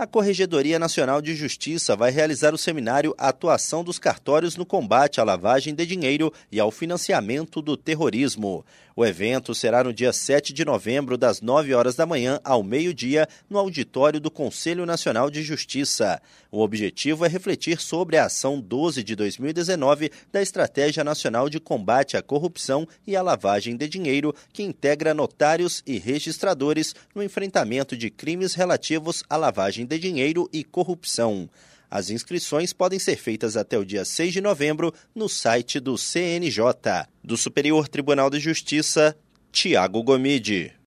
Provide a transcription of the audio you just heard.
A Corregedoria Nacional de Justiça vai realizar o seminário Atuação dos Cartórios no Combate à Lavagem de Dinheiro e ao Financiamento do Terrorismo. O evento será no dia 7 de novembro, das 9 horas da manhã ao meio-dia, no auditório do Conselho Nacional de Justiça. O objetivo é refletir sobre a ação 12 de 2019 da Estratégia Nacional de Combate à Corrupção e à Lavagem de Dinheiro, que integra notários e registradores no enfrentamento de crimes relativos à lavagem de dinheiro e corrupção. As inscrições podem ser feitas até o dia 6 de novembro no site do CNJ. Do Superior Tribunal de Justiça, Tiago Gomide.